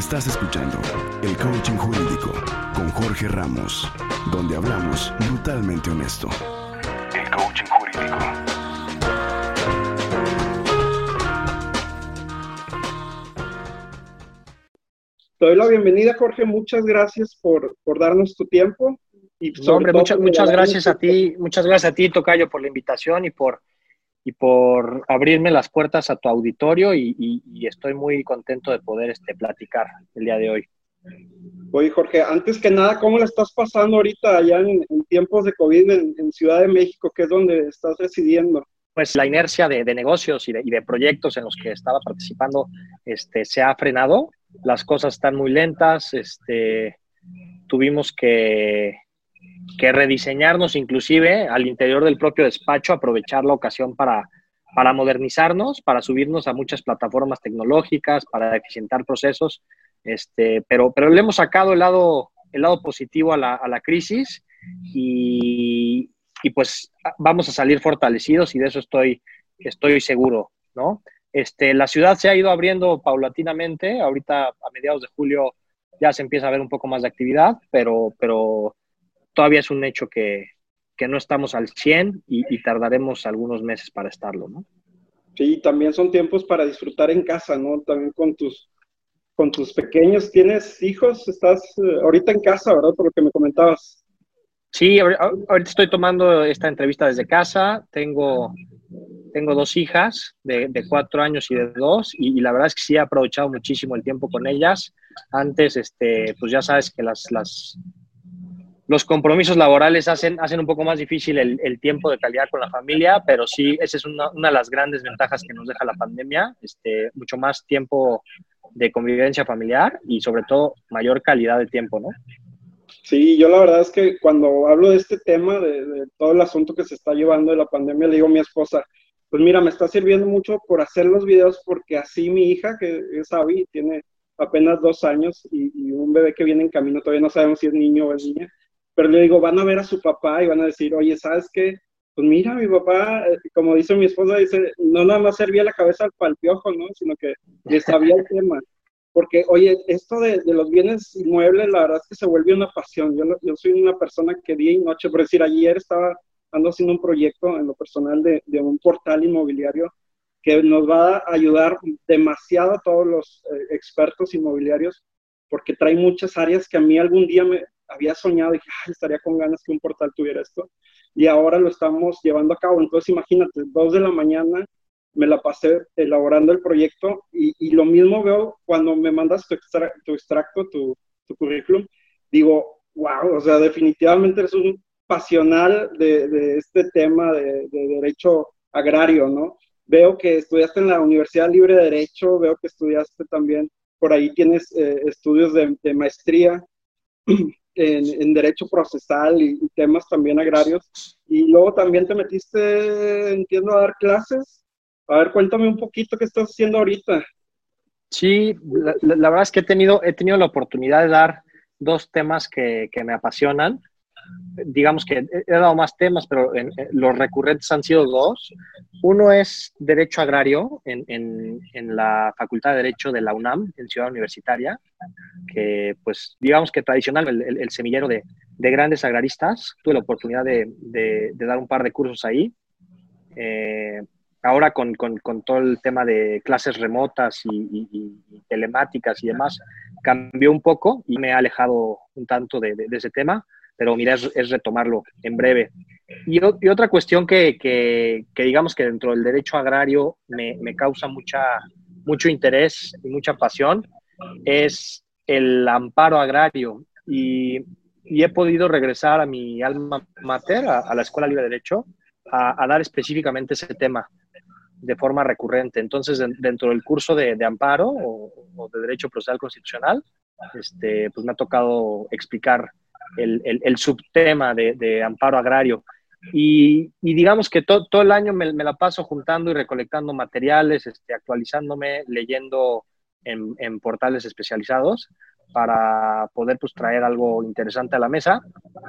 Estás escuchando El Coaching Jurídico con Jorge Ramos, donde hablamos brutalmente honesto. El Coaching Jurídico. Te doy la bienvenida, Jorge. Muchas gracias por, por darnos tu tiempo. Y hombre, muchas, muchas gracias a ti, muchas gracias a ti, Tocayo, por la invitación y por, y por abrirme las puertas a tu auditorio y, estoy muy contento de poder este, platicar el día de hoy. Oye, Jorge, antes que nada, ¿cómo la estás pasando ahorita allá en, tiempos de COVID en, Ciudad de México, que es donde estás residiendo? Pues la inercia de, negocios y de, proyectos en los que estaba participando este, se ha frenado. Las cosas están muy lentas. Este, tuvimos que, que rediseñarnos inclusive al interior del propio despacho, aprovechar la ocasión para, para modernizarnos, para subirnos a muchas plataformas tecnológicas, para eficientar procesos, este, pero, pero le hemos sacado el lado, el lado positivo a la, a la crisis y, y, pues vamos a salir fortalecidos y de eso estoy, estoy seguro, ¿no? Este, la ciudad se ha ido abriendo paulatinamente, ahorita a mediados de julio ya se empieza a ver un poco más de actividad, pero, pero todavía es un hecho que, no estamos al 100 y, tardaremos algunos meses para estarlo, ¿no? Sí, también son tiempos para disfrutar en casa, ¿no? También con tus, con tus pequeños. ¿Tienes hijos? Estás eh, ahorita en casa, ¿verdad? Por lo que me comentabas. Sí, ahorita estoy tomando esta entrevista desde casa. Tengo, tengo dos hijas de, cuatro años y de dos, y, y, la verdad es que sí he aprovechado muchísimo el tiempo con ellas. Antes, este, pues ya sabes que las, las, los compromisos laborales hacen, hacen un poco más difícil el, tiempo de calidad con la familia, pero sí, esa es una, de las grandes ventajas que nos deja la pandemia, este, mucho más tiempo de convivencia familiar y sobre todo mayor calidad de tiempo, ¿no? Sí, yo la verdad es que cuando hablo de este tema, de, todo el asunto que se está llevando de la pandemia, le digo a mi esposa, pues mira, me está sirviendo mucho por hacer los videos porque así mi hija, que es Abby, tiene apenas dos años y, y, un bebé que viene en camino, todavía no sabemos si es niño o es niña, pero le digo, van a ver a su papá y van a decir, oye, ¿sabes qué? Pues mira, mi papá, como dice mi esposa, dice, no nada más servía la cabeza al piojo, ¿no? Sino que le sabía el tema. Porque, oye, esto de, los bienes inmuebles, la verdad es que se vuelve una pasión. Yo, yo soy una persona que día y noche, por decir, ayer estaba ando haciendo un proyecto en lo personal de, de un portal inmobiliario que nos va a ayudar demasiado a todos los eh, expertos inmobiliarios porque trae muchas áreas que a mí algún día me, había soñado y que estaría con ganas que un portal tuviera esto. Y ahora lo estamos llevando a cabo. Entonces, imagínate, dos de la mañana me la pasé elaborando el proyecto y, lo mismo veo cuando me mandas tu, tu extracto, tu, tu, currículum. Digo, wow, o sea, definitivamente eres un pasional de, de este tema de, de, derecho agrario, ¿no? Veo que estudiaste en la Universidad Libre de Derecho, veo que estudiaste también, por ahí tienes eh, estudios de, de maestría. en, derecho procesal y, temas también agrarios. Y luego también te metiste, entiendo, a dar clases. A ver, cuéntame un poquito qué estás haciendo ahorita. Sí, la, verdad es que he tenido, he tenido la oportunidad de dar dos temas que, que me apasionan digamos que he dado más temas, pero los recurrentes han sido dos. Uno es Derecho Agrario en, en, la Facultad de Derecho de la UNAM, en Ciudad Universitaria, que pues digamos que tradicional, el, semillero de, de, grandes agraristas. Tuve la oportunidad de, de, dar un par de cursos ahí. Eh, ahora con, con, todo el tema de clases remotas y, y, telemáticas y demás, cambió un poco y me he alejado un tanto de ese tema pero mira, es, retomarlo en breve. Y, otra cuestión que, digamos que dentro del derecho agrario me, causa mucha, mucho interés y mucha pasión es el amparo agrario. Y, he podido regresar a mi alma mater, a, la Escuela Libre de Derecho, a, dar específicamente ese tema de forma recurrente. Entonces, dentro del curso de, de amparo o, o, de Derecho Procesal Constitucional, este, pues me ha tocado explicar el, subtema de, amparo agrario. Y, digamos que todo el año me, la paso juntando y recolectando materiales, este, actualizándome, leyendo en, portales especializados para poder pues, traer algo interesante a la mesa.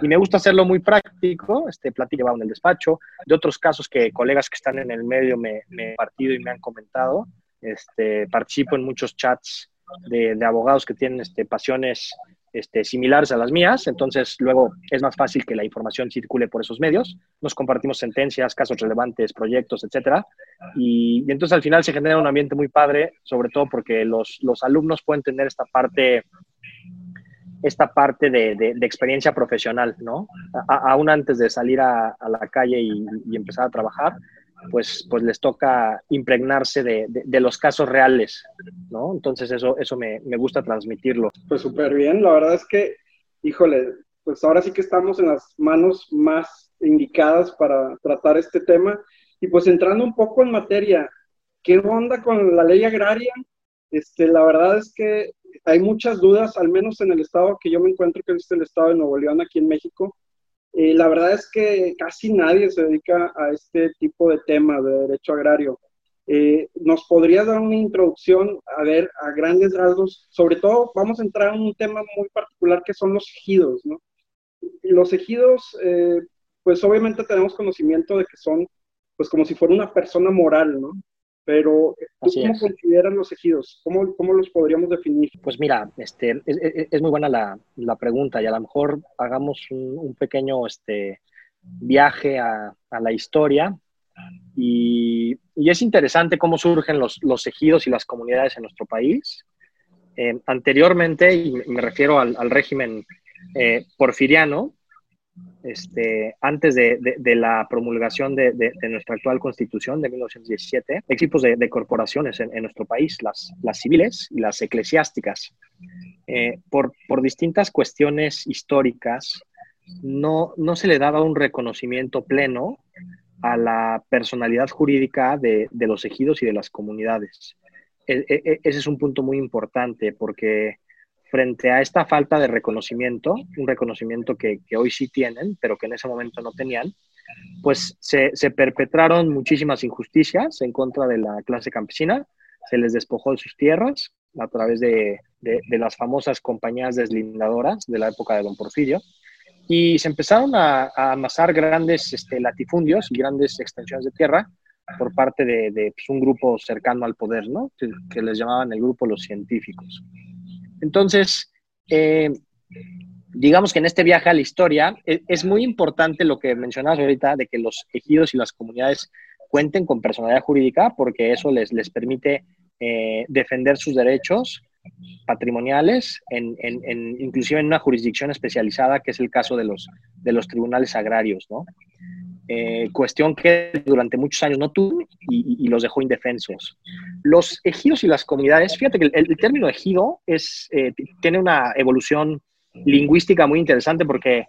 Y me gusta hacerlo muy práctico, este platillo llevado en el despacho, de otros casos que colegas que están en el medio me, he partido y me han comentado. Este, participo en muchos chats de, abogados que tienen este, pasiones este, similares a las mías, entonces luego es más fácil que la información circule por esos medios. Nos compartimos sentencias, casos relevantes, proyectos, etcétera. Y, entonces al final se genera un ambiente muy padre, sobre todo porque los, los alumnos pueden tener esta parte esta parte de, de, experiencia profesional, ¿no? aún antes de salir a, a la calle y, empezar a trabajar, pues, pues les toca impregnarse de, de, los casos reales, ¿no? Entonces eso, eso me, me gusta transmitirlo. Pues súper bien, la verdad es que, híjole, pues ahora sí que estamos en las manos más indicadas para tratar este tema. Y pues entrando un poco en materia, ¿qué onda con la ley agraria? Este, la verdad es que hay muchas dudas, al menos en el estado que yo me encuentro, que es el estado de Nuevo León, aquí en México. Eh, la verdad es que casi nadie se dedica a este tipo de tema de derecho agrario. Eh, ¿Nos podrías dar una introducción, a ver, a grandes rasgos? Sobre todo, vamos a entrar en un tema muy particular que son los ejidos, ¿no? Los ejidos, eh, pues obviamente tenemos conocimiento de que son, pues como si fuera una persona moral, ¿no? Pero, ¿tú cómo consideran los ejidos? ¿Cómo, ¿Cómo, los podríamos definir? Pues mira, este, es, muy buena la, la, pregunta y a lo mejor hagamos un, pequeño este, viaje a, a la historia. Y, y, es interesante cómo surgen los, los, ejidos y las comunidades en nuestro país. Eh, anteriormente, y me refiero al, al régimen eh, porfiriano, este, antes de, la promulgación de, nuestra actual constitución de 1917, equipos de, corporaciones en, nuestro país, las, civiles y las eclesiásticas. Eh, por, distintas cuestiones históricas, no, se le daba un reconocimiento pleno a la personalidad jurídica de, los ejidos y de las comunidades. E, e, e, ese es un punto muy importante porque frente a esta falta de reconocimiento, un reconocimiento que, hoy sí tienen, pero que en ese momento no tenían, pues se, perpetraron muchísimas injusticias en contra de la clase campesina, se les despojó de sus tierras a través de, las famosas compañías deslindadoras de la época de Don Porfirio, y se empezaron a, amasar grandes este, latifundios y grandes extensiones de tierra por parte de, pues, un grupo cercano al poder, ¿no? que, que les llamaban el grupo los científicos. Entonces, eh, digamos que en este viaje a la historia e, es, muy importante lo que mencionabas ahorita de que los ejidos y las comunidades cuenten con personalidad jurídica porque eso les, les permite eh, defender sus derechos patrimoniales, en, inclusive en una jurisdicción especializada, que es el caso de los, de los tribunales agrarios, ¿no? Eh, cuestión que durante muchos años no tuvo y, los dejó indefensos. Los ejidos y las comunidades, fíjate que el, término ejido es, eh, tiene una evolución lingüística muy interesante porque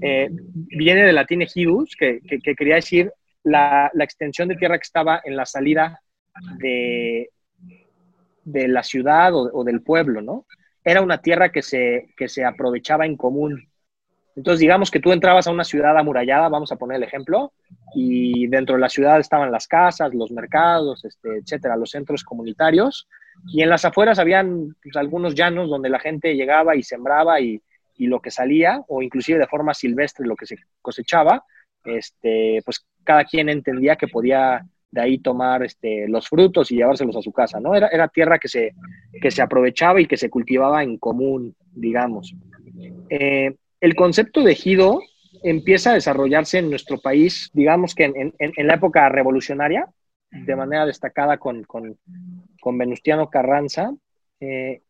eh, viene del latín ejidus, que, quería decir la, extensión de tierra que estaba en la salida de, de la ciudad o, o, del pueblo, ¿no? Era una tierra que se, que se aprovechaba en común entonces, digamos que tú entrabas a una ciudad amurallada, vamos a poner el ejemplo, y dentro de la ciudad estaban las casas, los mercados, este, etcétera, los centros comunitarios, y en las afueras habían pues, algunos llanos donde la gente llegaba y sembraba y, y, lo que salía, o inclusive de forma silvestre lo que se cosechaba, este, pues cada quien entendía que podía de ahí tomar este, los frutos y llevárselos a su casa, ¿no? Era, era tierra que se, que se aprovechaba y que se cultivaba en común, digamos. Eh, el concepto de ejido empieza a desarrollarse en nuestro país, digamos que en, la época revolucionaria, de manera destacada con, Venustiano Carranza, eh,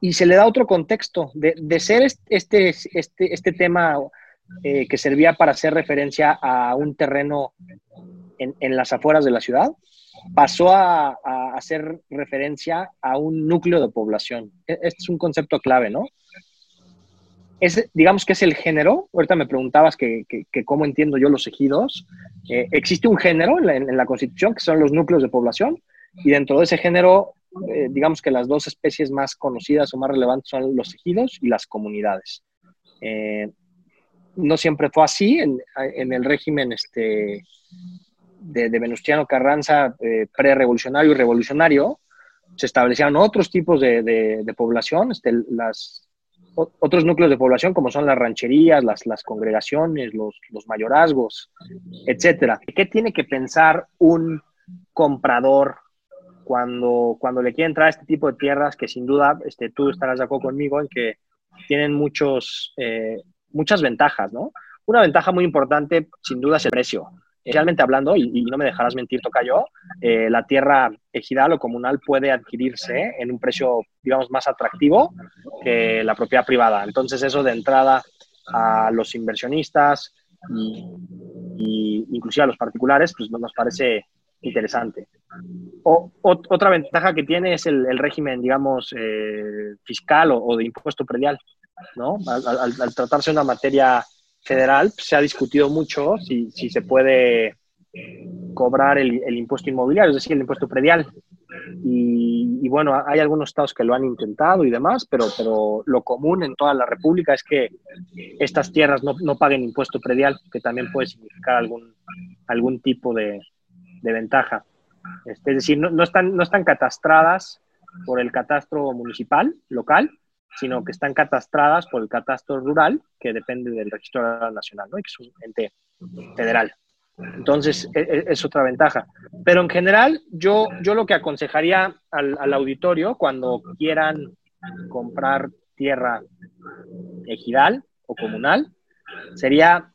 y, se le da otro contexto, de, ser este, este, este tema eh, que servía para hacer referencia a un terreno en, las afueras de la ciudad, pasó a, a, hacer referencia a un núcleo de población. E, este es un concepto clave, ¿no? Es, digamos que es el género. Ahorita me preguntabas que, cómo entiendo yo los ejidos. Eh, existe un género en la, Constitución que son los núcleos de población y dentro de ese género, eh, digamos que las dos especies más conocidas o más relevantes son los ejidos y las comunidades. Eh, no siempre fue así en, el régimen este, de, Venustiano Carranza, pre-revolucionario y revolucionario. Se establecían otros tipos de, población, este, las, otros núcleos de población como son las rancherías, las, las congregaciones, los, los mayorazgos, etcétera. ¿Qué tiene que pensar un comprador cuando, cuando le quiere entrar a este tipo de tierras que sin duda este, tú estarás de acuerdo conmigo en que tienen muchos, eh, muchas ventajas, ¿no? Una ventaja muy importante, sin duda, es el precio. Realmente hablando, y, no me dejarás mentir, toca yo, eh, la tierra ejidal o comunal puede adquirirse en un precio, digamos, más atractivo que la propiedad privada. Entonces, eso de entrada a los inversionistas y, inclusive a los particulares, pues nos parece interesante. O, otra ventaja que tiene es el, régimen, digamos, eh, fiscal o, de impuesto predial, ¿no? Al, tratarse de una materia federal, se ha discutido mucho si, si se puede cobrar el, el, impuesto inmobiliario, es decir, el impuesto predial. Y, bueno, hay algunos estados que lo han intentado y demás, pero, pero lo común en toda la República es que estas tierras no, no paguen impuesto predial, que también puede significar algún, algún tipo de, de ventaja. Este, es decir, no, no, están, no están catastradas por el catastro municipal, local, sino que están catastradas por el catastro rural, que depende del registro nacional, ¿no? que es un ente federal. Entonces, e, e, es, otra ventaja. Pero en general, yo, yo lo que aconsejaría al, auditorio cuando quieran comprar tierra ejidal o comunal sería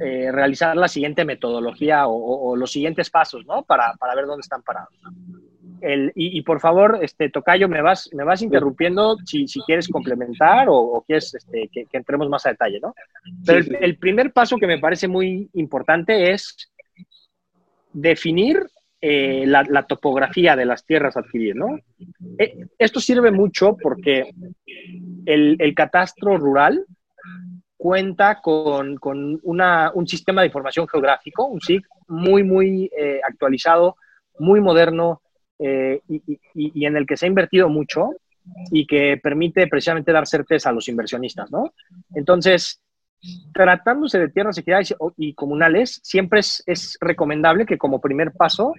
eh, realizar la siguiente metodología o, los siguientes pasos, ¿no? Para, para ver dónde están parados y, por favor, este, Tocayo, me vas, me vas interrumpiendo si, si quieres complementar o, quieres este, que, entremos más a detalle, ¿no? Pero el, primer paso que me parece muy importante es definir eh, la, topografía de las tierras a adquirir, ¿no? Eh, esto sirve mucho porque el, el catastro rural cuenta con, con una, un sistema de información geográfico, un SIG, muy, muy eh, actualizado, muy moderno, eh, y, en el que se ha invertido mucho y que permite precisamente dar certeza a los inversionistas, ¿no? Entonces, tratándose de tierras equidades y comunales, siempre es, recomendable que como primer paso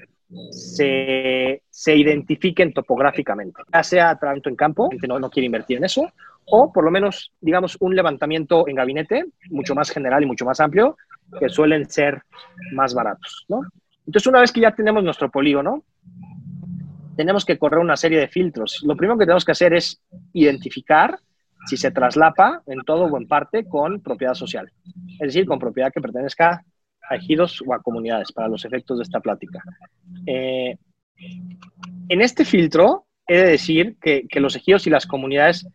se, se, identifiquen topográficamente, ya sea tanto en campo, que no, no quiere invertir en eso, o por lo menos, digamos, un levantamiento en gabinete, mucho más general y mucho más amplio, que suelen ser más baratos, ¿no? Entonces, una vez que ya tenemos nuestro polígono, tenemos que correr una serie de filtros. Lo primero que tenemos que hacer es identificar si se traslapa en todo o en parte con propiedad social, es decir, con propiedad que pertenezca a ejidos o a comunidades, para los efectos de esta plática. Eh, en este filtro, he de decir que, los ejidos y las comunidades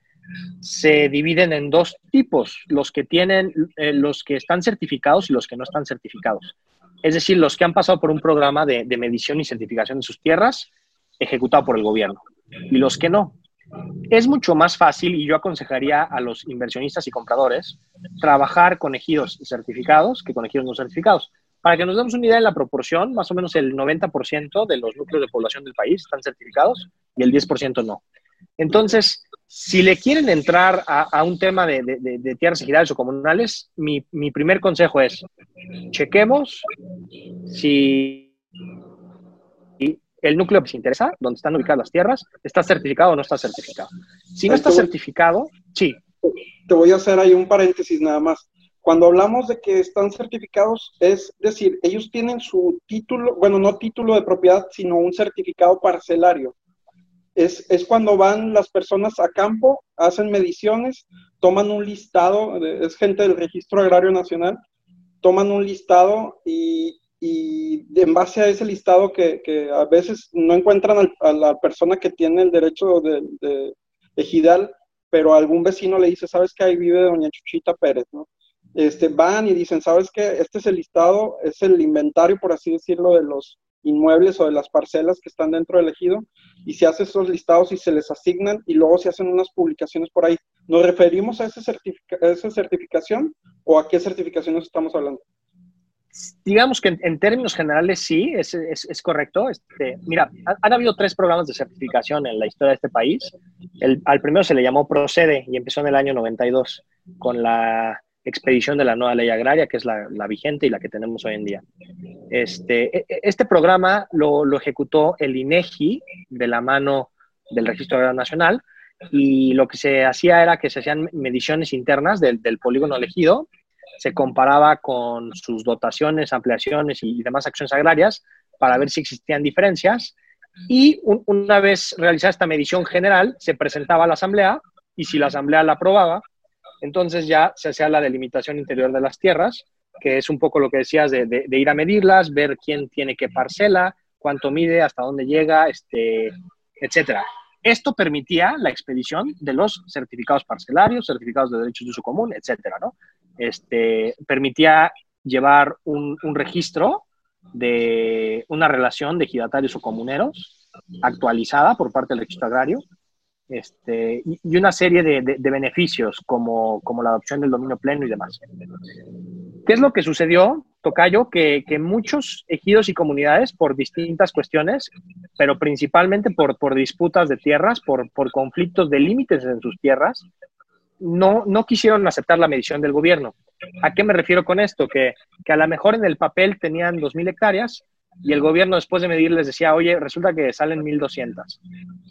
se dividen en dos tipos, los que tienen, eh, los que están certificados y los que no están certificados. Es decir, los que han pasado por un programa de medición y certificación de sus tierras ejecutado por el gobierno y los que no. Es mucho más fácil y yo aconsejaría a los inversionistas y compradores trabajar con ejidos certificados que con ejidos no certificados. Para que nos demos una idea de la proporción, más o menos el 90% de los núcleos de población del país están certificados y el 10% no. Entonces, si le quieren entrar a, un tema de, de, tierras ejidales o comunales, mi primer consejo es, chequemos si el núcleo que se interesa, donde están ubicadas las tierras, está certificado o no está certificado. Si no está certificado, sí. Te voy a hacer ahí un paréntesis nada más. Cuando hablamos de que están certificados, es decir, ellos tienen su título, bueno, no título de propiedad, sino un certificado parcelario. Es, es, cuando van las personas a campo, hacen mediciones, toman un listado, es gente del Registro Agrario Nacional, toman un listado y, y en base a ese listado que, a veces no encuentran a la persona que tiene el derecho de, de, ejidal, pero algún vecino le dice, ¿sabes que ahí vive doña Chuchita Pérez? ¿no? Este, van y dicen, ¿sabes qué? Este es el listado, es el inventario, por así decirlo, de los inmuebles o de las parcelas que están dentro del ejido, y se hacen esos listados y se les asignan y luego se hacen unas publicaciones por ahí. ¿Nos referimos a, ese a esa certificación o a qué certificación nos estamos hablando? Digamos que en, términos generales sí, es, es, correcto. Este, mira, han, habido tres programas de certificación en la historia de este país. El, al primero se le llamó Procede y empezó en el año 92 con la expedición de la nueva ley agraria, que es la, vigente y la que tenemos hoy en día. Este, e, e, este programa lo, lo, ejecutó el INEGI de la mano del Registro Agrario Nacional y lo que se hacía era que se hacían mediciones internas del, del polígono elegido se comparaba con sus dotaciones, ampliaciones y demás acciones agrarias para ver si existían diferencias Y una vez realizada esta medición general, se presentaba a la asamblea y si la asamblea la aprobaba, entonces ya se hacía la delimitación interior de las tierras, que es un poco lo que decías de, ir a medirlas, ver quién tiene qué parcela, cuánto mide, hasta dónde llega, este, etcétera. Esto permitía la expedición de los certificados parcelarios, certificados de derechos de uso común, etcétera, ¿no? Este, permitía llevar un, un registro de una relación de ejidatarios o comuneros actualizada por parte del registro agrario este, y, una serie de, de, beneficios como, como, la adopción del dominio pleno y demás. ¿Qué es lo que sucedió, Tocayo? Que, que muchos ejidos y comunidades, por distintas cuestiones, pero principalmente por, por disputas de tierras, por, por conflictos de límites en sus tierras, no, no quisieron aceptar la medición del gobierno. ¿A qué me refiero con esto? Que, que a lo mejor en el papel tenían 2.000 hectáreas y el gobierno después de medir les decía, oye, resulta que salen 1.200.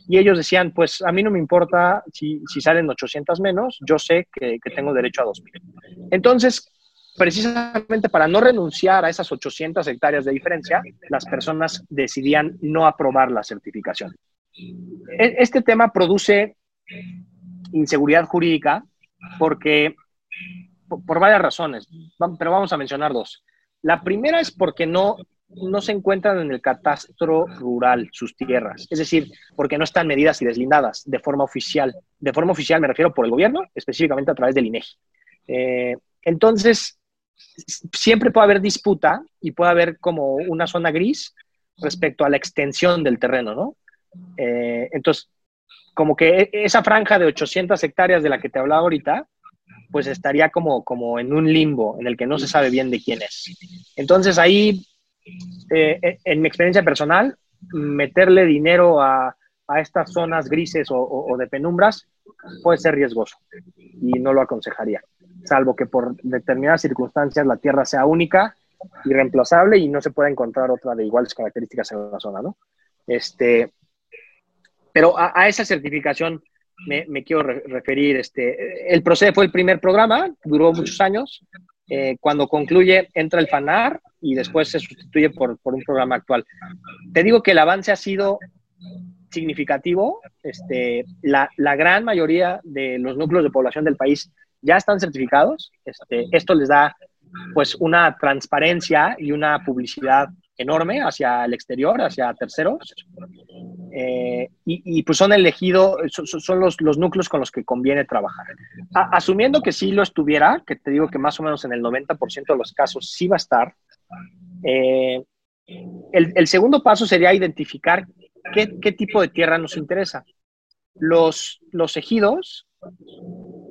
Y ellos decían, pues a mí no me importa si, si salen 800 menos, yo sé que, que tengo derecho a 2.000. Entonces, precisamente para no renunciar a esas 800 hectáreas de diferencia, las personas decidían no aprobar la certificación. E, este tema produce inseguridad jurídica porque, por varias razones, pero vamos a mencionar dos. La primera es porque no no se encuentran en el catastro rural sus tierras, es decir, porque no están medidas y deslindadas de forma oficial. De forma oficial me refiero por el gobierno, específicamente a través del INEGI. Eh, entonces, siempre puede haber disputa y puede haber como una zona gris respecto a la extensión del terreno, ¿no? Eh, entonces, como que e, esa franja de 800 hectáreas de la que te hablaba ahorita, pues estaría como, como en un limbo en el que no se sabe bien de quién es. Entonces ahí eh, eh, en mi experiencia personal, meterle dinero a, a estas zonas grises o, de penumbras puede ser riesgoso y no lo aconsejaría, salvo que por determinadas circunstancias la tierra sea única y reemplazable y no se pueda encontrar otra de iguales características en la zona, ¿no? Este, pero a, esa certificación me, quiero referir. Este, el proceso fue el primer programa, duró muchos años, eh, cuando concluye, entra el FANAR y después se sustituye por, por, un programa actual. Te digo que el avance ha sido significativo. Este, la, la, gran mayoría de los núcleos de población del país ya están certificados. Este, esto les da pues una transparencia y una publicidad enorme hacia el exterior, hacia terceros. Eh, y, pues son elegidos, son, los, los, núcleos con los que conviene trabajar. asumiendo que sí lo estuviera, que te digo que más o menos en el 90% de los casos sí va a estar, eh, el, el, segundo paso sería identificar qué, qué, tipo de tierra nos interesa. Los, los ejidos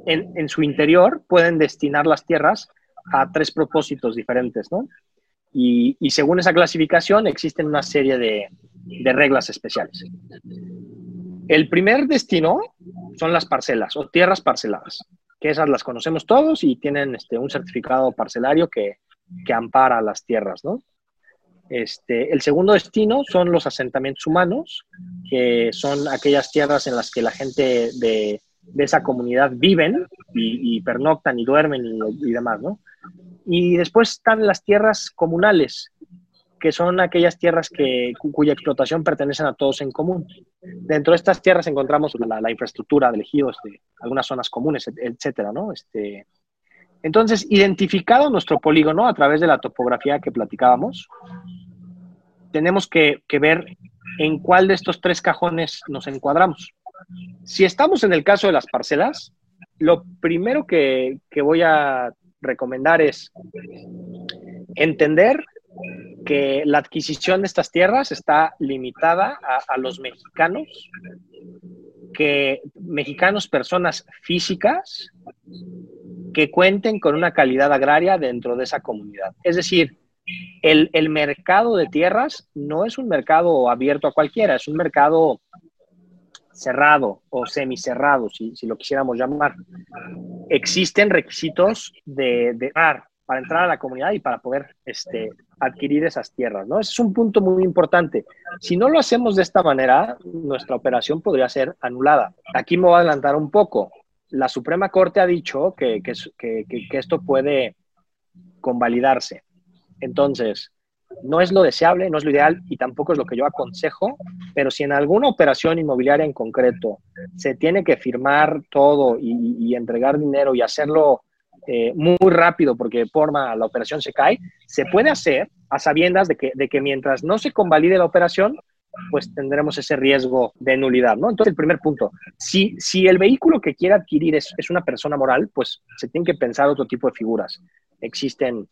en, en su interior pueden destinar las tierras a tres propósitos diferentes, ¿no? Y, según esa clasificación existen una serie de, de reglas especiales. El primer destino son las parcelas o tierras parceladas, que esas las conocemos todos y tienen este, un certificado parcelario que, que ampara las tierras, ¿no? Este, el segundo destino son los asentamientos humanos, que son aquellas tierras en las que la gente de, de esa comunidad viven y, pernoctan y duermen y, y, demás, ¿no? Y después están las tierras comunales, que son aquellas tierras que, cuya explotación pertenecen a todos en común. Dentro de estas tierras encontramos la, infraestructura de ejidos, de algunas zonas comunes, etcétera, ¿no? Este, entonces, identificado nuestro polígono a través de la topografía que platicábamos, tenemos que, ver en cuál de estos tres cajones nos encuadramos. Si estamos en el caso de las parcelas, lo primero que, voy a recomendar es entender que la adquisición de estas tierras está limitada a, los mexicanos, que mexicanos, personas físicas que cuenten con una calidad agraria dentro de esa comunidad. Es decir, el, mercado de tierras no es un mercado abierto a cualquiera, es un mercado cerrado o semicerrado, si, si lo quisiéramos llamar. Existen requisitos de, de para entrar a la comunidad y para poder este, adquirir esas tierras, ¿no? Es un punto muy importante. Si no lo hacemos de esta manera, nuestra operación podría ser anulada. Aquí me voy a adelantar un poco. La Suprema Corte ha dicho que, que, que esto puede convalidarse. Entonces, No es lo deseable, no es lo ideal y tampoco es lo que yo aconsejo, pero si en alguna operación inmobiliaria en concreto se tiene que firmar todo y, entregar dinero y hacerlo eh, muy rápido porque forma la operación se cae, se puede hacer a sabiendas de que, de que mientras no se convalide la operación, pues tendremos ese riesgo de nulidad, ¿no? Entonces, el primer punto, si, si el vehículo que quiere adquirir es, es una persona moral, pues se tiene que pensar otro tipo de figuras. Existen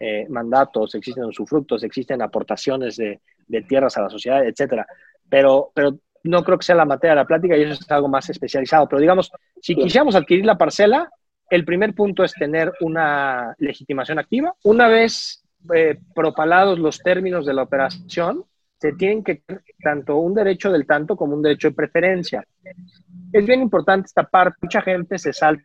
eh, mandatos, existen usufructos, existen aportaciones de, de, tierras a la sociedad, etcétera. Pero, pero no creo que sea la materia de la plática y eso es algo más especializado. Pero digamos, si quisiéramos adquirir la parcela, el primer punto es tener una legitimación activa. Una vez eh, propalados los términos de la operación, se tienen que tanto un derecho del tanto como un derecho de preferencia. Es bien importante esta parte. Mucha gente se salta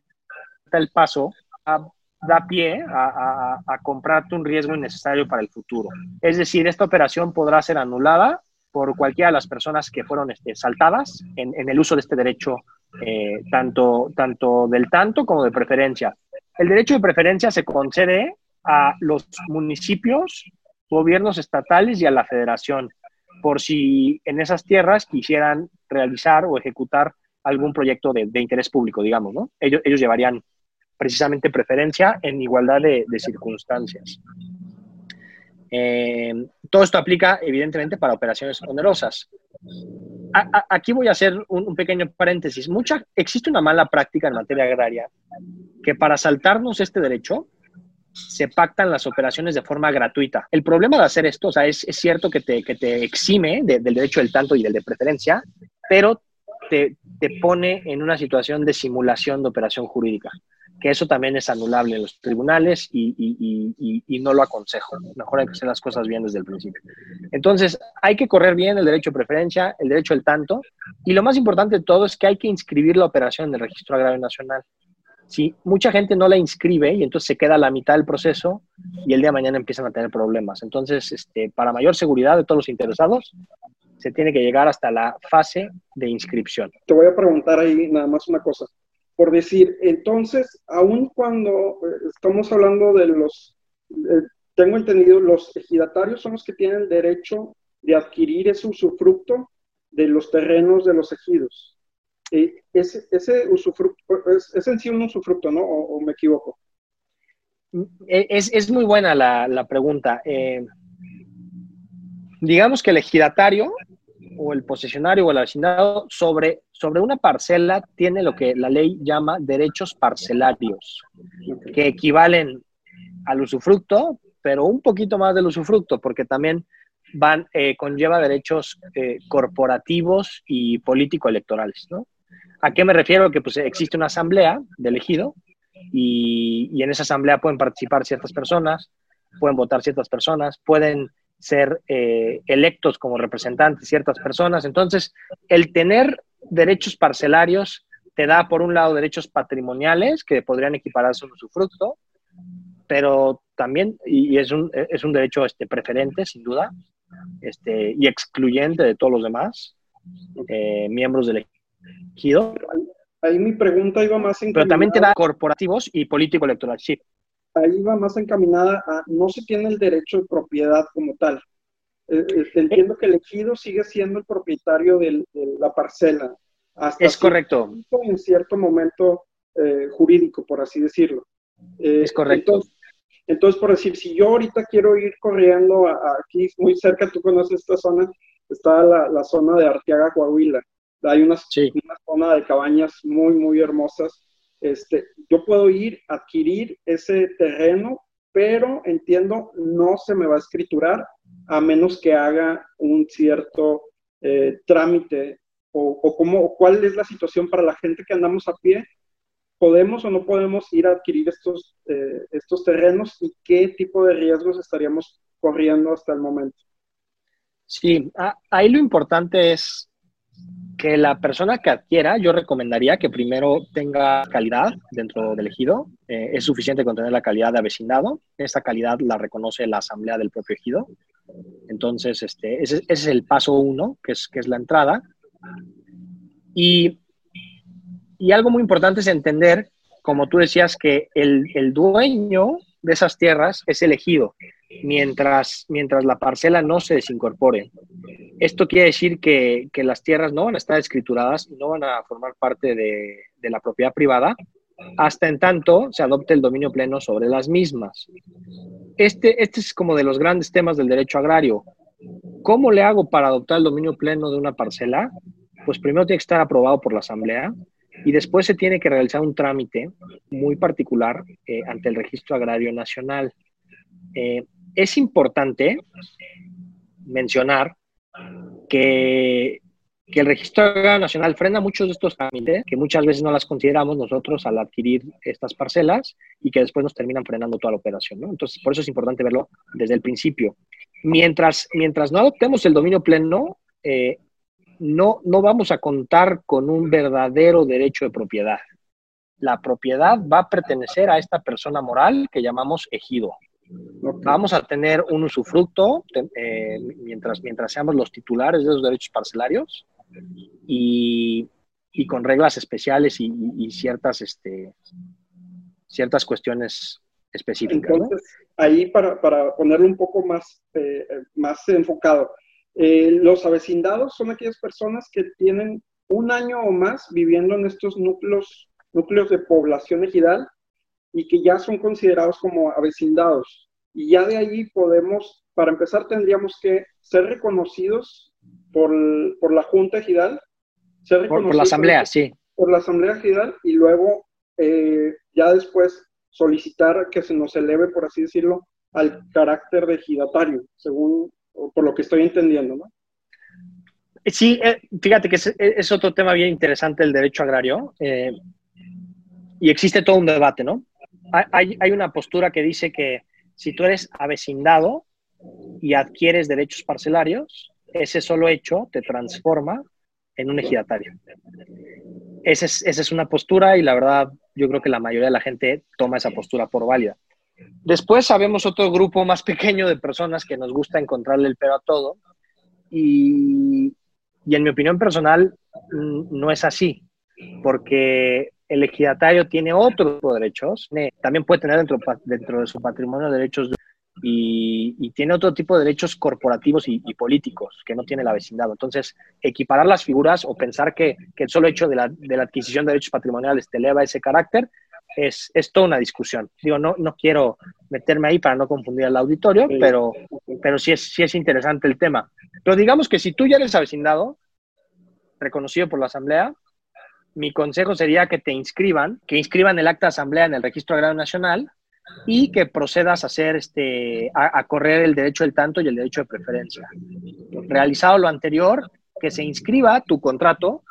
el paso, a, da pie a, a, comprarte un riesgo innecesario para el futuro. Es decir, esta operación podrá ser anulada por cualquiera de las personas que fueron este, saltadas en, el uso de este derecho, eh, tanto, tanto del tanto como de preferencia. El derecho de preferencia se concede a los municipios, gobiernos estatales y a la federación por si en esas tierras quisieran realizar o ejecutar algún proyecto de, interés público, digamos, ¿no? Ellos, ellos, llevarían precisamente preferencia en igualdad de, circunstancias. Eh, todo esto aplica, evidentemente, para operaciones onerosas. aquí voy a hacer un, pequeño paréntesis. Mucha, existe una mala práctica en materia agraria que para saltarnos este derecho se pactan las operaciones de forma gratuita. El problema de hacer esto, o sea, es, cierto que te, que te exime del derecho del tanto y del de preferencia, pero te, te, pone en una situación de simulación de operación jurídica, que eso también es anulable en los tribunales y, no lo aconsejo. Mejor hay que hacer las cosas bien desde el principio. Entonces, hay que correr bien el derecho de preferencia, el derecho del tanto, y lo más importante de todo es que hay que inscribir la operación en el Registro Agrario Nacional. Si mucha gente no la inscribe y entonces se queda a la mitad del proceso y el día de mañana empiezan a tener problemas. Entonces, este, para mayor seguridad de todos los interesados, se tiene que llegar hasta la fase de inscripción. Te voy a preguntar ahí nada más una cosa. Por decir, entonces, aun cuando eh, estamos hablando de los, eh, tengo entendido, los ejidatarios son los que tienen derecho de adquirir ese usufructo de los terrenos de los ejidos ese, ese usufructo, es, en sí un usufructo, ¿no? ¿O, me equivoco? E, es, es muy buena la, la pregunta. Eh, digamos que el ejidatario o el posesionario o el vecindado sobre, sobre una parcela tiene lo que la ley llama derechos parcelarios, que equivalen al usufructo, pero un poquito más del usufructo, porque también van, eh, conlleva derechos eh, corporativos y político-electorales, ¿no? ¿A qué me refiero? Que pues, existe una asamblea de elegido y, y, en esa asamblea pueden participar ciertas personas, pueden votar ciertas personas, pueden ser eh, electos como representantes ciertas personas. Entonces, el tener derechos parcelarios te da, por un lado, derechos patrimoniales que podrían equipararse a un usufructo, pero también, y es un, es un derecho este, preferente, sin duda, este, y excluyente de todos los demás eh, miembros del Ahí mi pregunta iba más encaminada. Pero también te da corporativos y político electoral, sí. Ahí va más encaminada a no se tiene el derecho de propiedad como tal. Eh, eh, entiendo que el ejido sigue siendo el propietario de la parcela. Hasta es correcto. En cierto momento eh, jurídico, por así decirlo. es correcto. Entonces, por decir, si yo ahorita quiero ir corriendo aquí, muy cerca, tú conoces esta zona, está la, la zona de Arteaga, Coahuila. Hay una, zona de cabañas muy, muy hermosas. Este, yo puedo ir, adquirir ese terreno, pero entiendo, no se me va a escriturar a menos que haga un cierto eh, trámite o, o cómo, cuál es la situación para la gente que andamos a pie. ¿Podemos o no podemos ir a adquirir estos, eh, estos terrenos y qué tipo de riesgos estaríamos corriendo hasta el momento? Sí, ahí lo importante es que la persona que adquiera, yo recomendaría que primero tenga calidad dentro del ejido. Eh, es suficiente con tener la calidad de avecinado. Esa calidad la reconoce la asamblea del propio ejido. Entonces, este, ese, es el paso uno, que es, que es la entrada. Y, y algo muy importante es entender, como tú decías, que el, el dueño de esas tierras es elegido. Mientras, mientras la parcela no se desincorpore. Esto quiere decir que, las tierras no van a estar escrituradas y no van a formar parte de, de la propiedad privada hasta en tanto se adopte el dominio pleno sobre las mismas. Este, este es como de los grandes temas del derecho agrario. ¿Cómo le hago para adoptar el dominio pleno de una parcela? Pues primero tiene que estar aprobado por la Asamblea y después se tiene que realizar un trámite muy particular eh, ante el Registro Agrario Nacional. Eh, es importante mencionar que, el Registro Nacional frena muchos de estos trámites, que muchas veces no las consideramos nosotros al adquirir estas parcelas y que después nos terminan frenando toda la operación. Entonces, por eso es importante verlo desde el principio. Mientras, mientras no adoptemos el dominio pleno, eh, no, no vamos a contar con un verdadero derecho de propiedad. La propiedad va a pertenecer a esta persona moral que llamamos ejido. Vamos a tener un usufructo eh, mientras, mientras seamos los titulares de los derechos parcelarios y, con reglas especiales y, ciertas, este, ciertas cuestiones específicas. Entonces, ahí para, para, ponerlo un poco más, eh, más enfocado, eh, los avecindados son aquellas personas que tienen un año o más viviendo en estos núcleos, núcleos de población ejidal y que ya son considerados como avecindados. Y ya de ahí podemos, para empezar, tendríamos que ser reconocidos por, por la Junta Ejidal. Ser por, la Asamblea, sí. Por la Asamblea Ejidal y luego eh, ya después solicitar que se nos eleve, por así decirlo, al carácter de ejidatario, según por lo que estoy entendiendo, ¿no? Sí, eh, fíjate que es, otro tema bien interesante el derecho agrario eh, y existe todo un debate, ¿no? Hay, una postura que dice que si tú eres avecindado y adquieres derechos parcelarios, ese solo hecho te transforma en un ejidatario. Esa es, una postura y la verdad yo creo que la mayoría de la gente toma esa postura por válida. Después sabemos otro grupo más pequeño de personas que nos gusta encontrarle el pero a todo y, en mi opinión personal no es así, porque el ejidatario tiene otros derechos, también puede tener dentro, dentro de su patrimonio derechos y, tiene otro tipo de derechos corporativos y, políticos que no tiene la vecindad. Entonces, equiparar las figuras o pensar que, el solo hecho de la, de la adquisición de derechos patrimoniales te eleva ese carácter es, es toda una discusión. Digo, no, no quiero meterme ahí para no confundir al auditorio, pero, pero sí, es, sí es interesante el tema. Pero digamos que si tú ya eres avecindado, reconocido por la Asamblea, mi consejo sería que te inscriban, que inscriban el acta de asamblea en el Registro Agrario Nacional y que procedas a hacer este a, correr el derecho del tanto y el derecho de preferencia. Realizado lo anterior, que se inscriba tu contrato.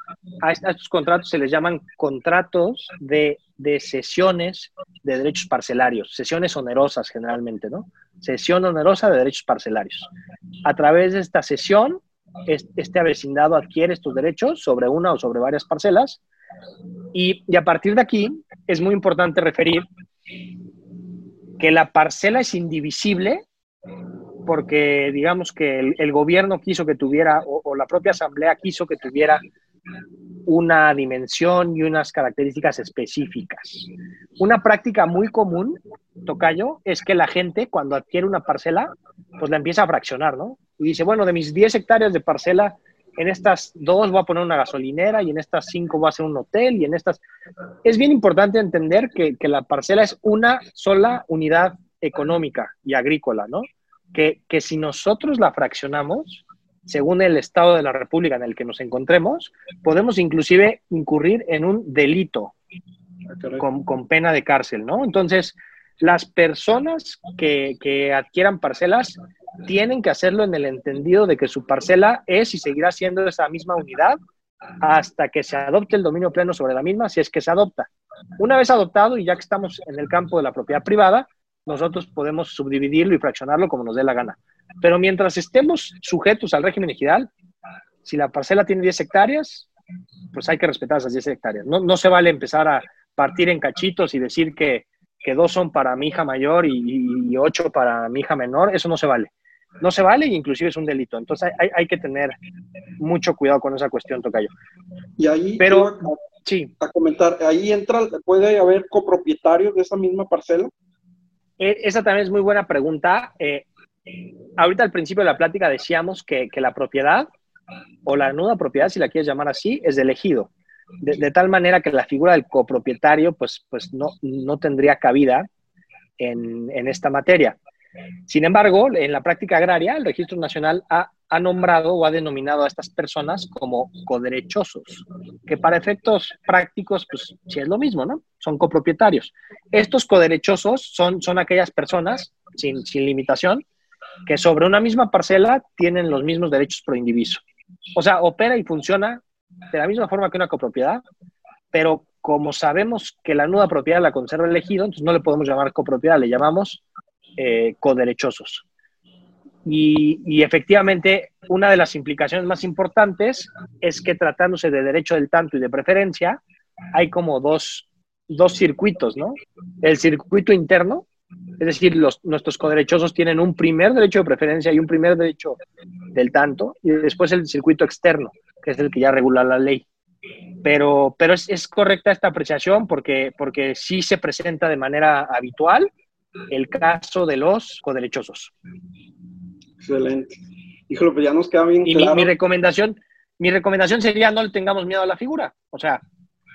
A estos contratos se les llaman contratos de, de sesiones de derechos parcelarios, sesiones onerosas generalmente, ¿no? Sesión onerosa de derechos parcelarios. A través de esta sesión, este avecindado adquiere estos derechos sobre una o sobre varias parcelas y, a partir de aquí es muy importante referir que la parcela es indivisible porque digamos que el, gobierno quiso que tuviera, o, la propia asamblea quiso que tuviera una dimensión y unas características específicas. Una práctica muy común, Tocayo, es que la gente cuando adquiere una parcela, pues la empieza a fraccionar, ¿no? Y dice, bueno, de mis 10 hectáreas de parcela, en estas dos voy a poner una gasolinera y en estas cinco voy a hacer un hotel y en estas... Es bien importante entender que, que la parcela es una sola unidad económica y agrícola, ¿no? que, si nosotros la fraccionamos, según el Estado de la República en el que nos encontremos, podemos inclusive incurrir en un delito con, pena de cárcel, ¿no? Entonces, las personas que, que, adquieran parcelas tienen que hacerlo en el entendido de que su parcela es y seguirá siendo esa misma unidad hasta que se adopte el dominio pleno sobre la misma, si es que se adopta. Una vez adoptado y ya que estamos en el campo de la propiedad privada, nosotros podemos subdividirlo y fraccionarlo como nos dé la gana. Pero mientras estemos sujetos al régimen ejidal, si la parcela tiene 10 hectáreas, pues hay que respetar esas 10 hectáreas. No, no se vale empezar a partir en cachitos y decir que, que dos son para mi hija mayor y, ocho para mi hija menor. Eso no se vale. No se vale inclusive es un delito. Entonces hay, hay que tener mucho cuidado con esa cuestión, Tocayo. Y ahí, Pero, sí. a comentar, ahí entra, puede haber copropietarios de esa misma parcela. E, esa también es muy buena pregunta. Eh, ahorita al principio de la plática decíamos que, que la propiedad o la nuda propiedad, si la quieres llamar así, es del ejido. De, tal manera que la figura del copropietario pues, pues no, no tendría cabida en, en, esta materia. Sin embargo, en la práctica agraria, el Registro Nacional ha, ha, nombrado o ha denominado a estas personas como coderechosos, que para efectos prácticos, pues sí es lo mismo, ¿no? Son copropietarios. Estos coderechosos son, son aquellas personas, sin, sin limitación, que sobre una misma parcela tienen los mismos derechos pro indiviso. O sea, opera y funciona de la misma forma que una copropiedad, pero como sabemos que la nuda propiedad la conserva el elegido, entonces no le podemos llamar copropiedad, le llamamos eh, coderechosos. Y, efectivamente, una de las implicaciones más importantes es que tratándose de derecho del tanto y de preferencia, hay como dos, dos circuitos, ¿no? El circuito interno, es decir, los, nuestros coderechosos tienen un primer derecho de preferencia y un primer derecho del tanto, y después el circuito externo, que es el que ya regula la ley. Pero, pero es, es correcta esta apreciación porque, porque sí se presenta de manera habitual el caso de los coderechosos. Excelente. Híjole, pues ya nos queda bien y Mi, recomendación, mi recomendación sería no le tengamos miedo a la figura. O sea,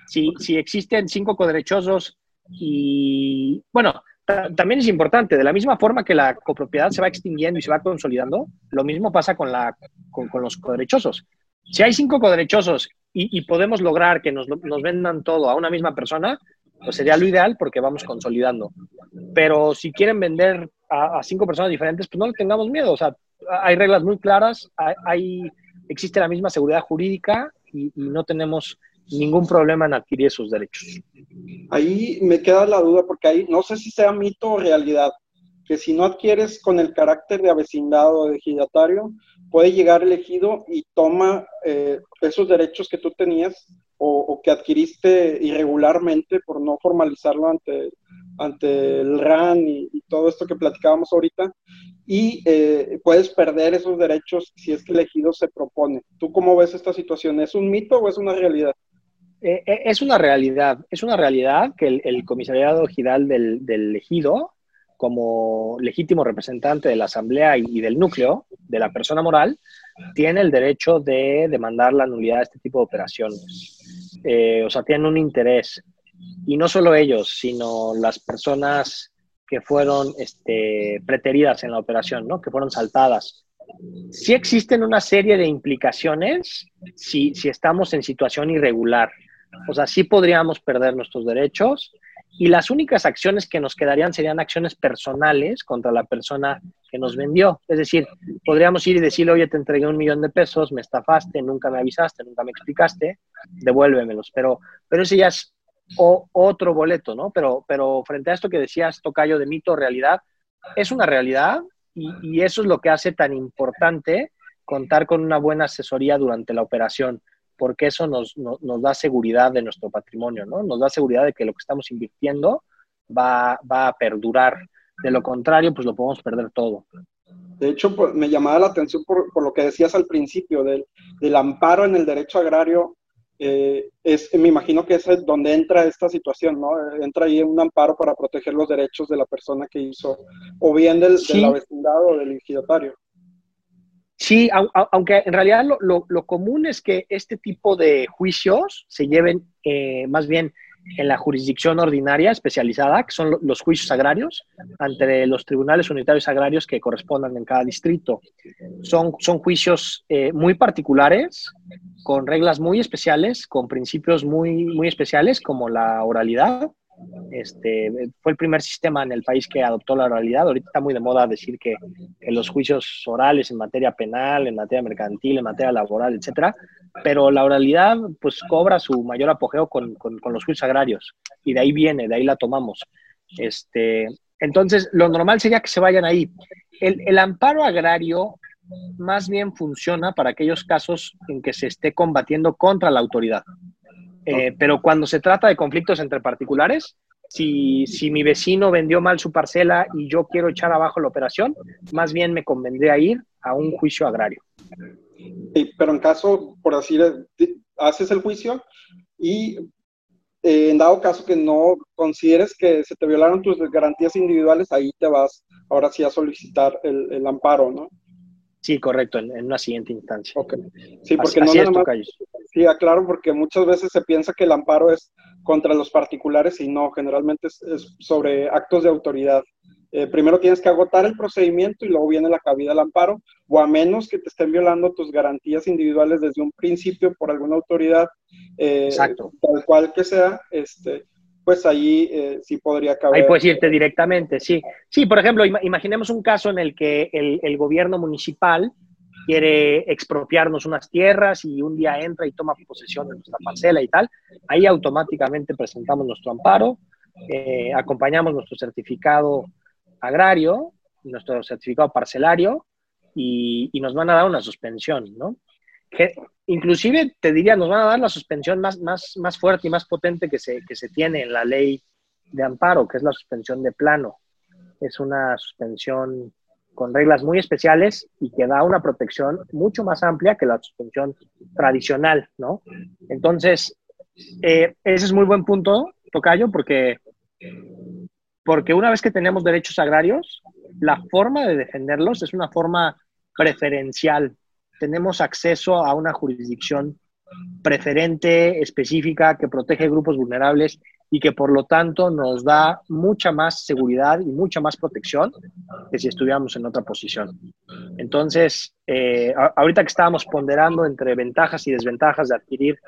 si, si existen cinco coderechosos y, bueno, también es importante, de la misma forma que la copropiedad se va extinguiendo y se va consolidando, lo mismo pasa con, la, con, con los coderechosos. Si hay cinco coderechosos y, y podemos lograr que nos, nos, vendan todo a una misma persona, pues sería lo ideal porque vamos consolidando. Pero si quieren vender a, a cinco personas diferentes, pues no le tengamos miedo. O sea, hay reglas muy claras, hay, hay existe la misma seguridad jurídica y, y no tenemos ningún problema en adquirir esos derechos. Ahí me queda la duda porque ahí no sé si sea mito o realidad, que si no adquieres con el carácter de avecindado o de ejidatario, puede llegar elegido y toma eh, esos derechos que tú tenías o, que adquiriste irregularmente por no formalizarlo ante, ante el RAN y, todo esto que platicábamos ahorita, y eh, puedes perder esos derechos si es que el ejido se propone. ¿Tú cómo ves esta situación? ¿Es un mito o es una realidad? Eh, es una realidad, es una realidad que el, el comisariado ejidal del, del ejido como legítimo representante de la asamblea y, y, del núcleo de la persona moral, tiene el derecho de demandar la nulidad de este tipo de operaciones. Eh, o sea, tienen un interés. Y no solo ellos, sino las personas que fueron este, preteridas en la operación, ¿no? que fueron saltadas. Sí existen una serie de implicaciones si, si estamos en situación irregular. O sea, sí podríamos perder nuestros derechos y las únicas acciones que nos quedarían serían acciones personales contra la persona que nos vendió. Es decir, podríamos ir y decirle, oye, te entregué un millón de pesos, me estafaste, nunca me avisaste, nunca me explicaste, devuélvemelos. Pero, pero ese ya es otro boleto, ¿no? Pero, pero frente a esto que decías, Tocayo, de mito realidad, es una realidad y eso es lo que hace tan importante contar con una buena asesoría durante la operación porque eso nos, nos, nos, da seguridad de nuestro patrimonio, ¿no? Nos da seguridad de que lo que estamos invirtiendo va, va a perdurar. De lo contrario, pues lo podemos perder todo. De hecho, pues, me llamaba la atención por, por, lo que decías al principio del, del amparo en el derecho agrario. Eh, es, me imagino que es donde entra esta situación, ¿no? Entra ahí un amparo para proteger los derechos de la persona que hizo, o bien del, sí. del vecindad o del ejidatario. Sí, aunque en realidad lo, lo, lo, común es que este tipo de juicios se lleven eh, más bien en la jurisdicción ordinaria especializada, que son los juicios agrarios, ante los tribunales unitarios agrarios que correspondan en cada distrito. Son, son juicios eh, muy particulares, con reglas muy especiales, con principios muy, muy especiales, como la oralidad, este, fue el primer sistema en el país que adoptó la oralidad. Ahorita está muy de moda decir que, que, los juicios orales en materia penal, en materia mercantil, en materia laboral, etcétera, pero la oralidad pues cobra su mayor apogeo con, los juicios agrarios y de ahí viene, de ahí la tomamos. Este, entonces, lo normal sería que se vayan ahí. El, el amparo agrario más bien funciona para aquellos casos en que se esté combatiendo contra la autoridad. Eh, pero cuando se trata de conflictos entre particulares, si, si, mi vecino vendió mal su parcela y yo quiero echar abajo la operación, más bien me convendría ir a un juicio agrario. Sí, pero en caso, por así haces el juicio y eh, en dado caso que no consideres que se te violaron tus garantías individuales, ahí te vas ahora sí a solicitar el, amparo, ¿no? Sí, correcto, en, una siguiente instancia. Sí, porque no nada más, Sí, aclaro, porque muchas veces se piensa que el amparo es contra los particulares y no, generalmente es, sobre actos de autoridad. Eh, primero tienes que agotar el procedimiento y luego viene la cabida del amparo, o a menos que te estén violando tus garantías individuales desde un principio por alguna autoridad, eh, tal cual que sea, este, pues ahí eh, sí podría caber. Ahí puedes irte directamente, sí. Sí, por ejemplo, imaginemos un caso en el que el, el gobierno municipal quiere expropiarnos unas tierras y un día entra y toma posesión de nuestra parcela y tal, ahí automáticamente presentamos nuestro amparo, eh, acompañamos nuestro certificado agrario, nuestro certificado parcelario y, nos van a dar una suspensión, ¿no? Que inclusive te diría, nos van a dar la suspensión más, más, más fuerte y más potente que se, que se tiene en la ley de amparo, que es la suspensión de plano. Es una suspensión con reglas muy especiales y que da una protección mucho más amplia que la suspensión tradicional, ¿no? Entonces, eh, ese es muy buen punto, Tocayo, porque porque una vez que tenemos derechos agrarios, la forma de defenderlos es una forma preferencial. Tenemos acceso a una jurisdicción preferente, específica, que protege grupos vulnerables y que por lo tanto nos da mucha más seguridad y mucha más protección que si estuviéramos en otra posición. Entonces, eh, ahorita que estábamos ponderando entre ventajas y desventajas de adquirir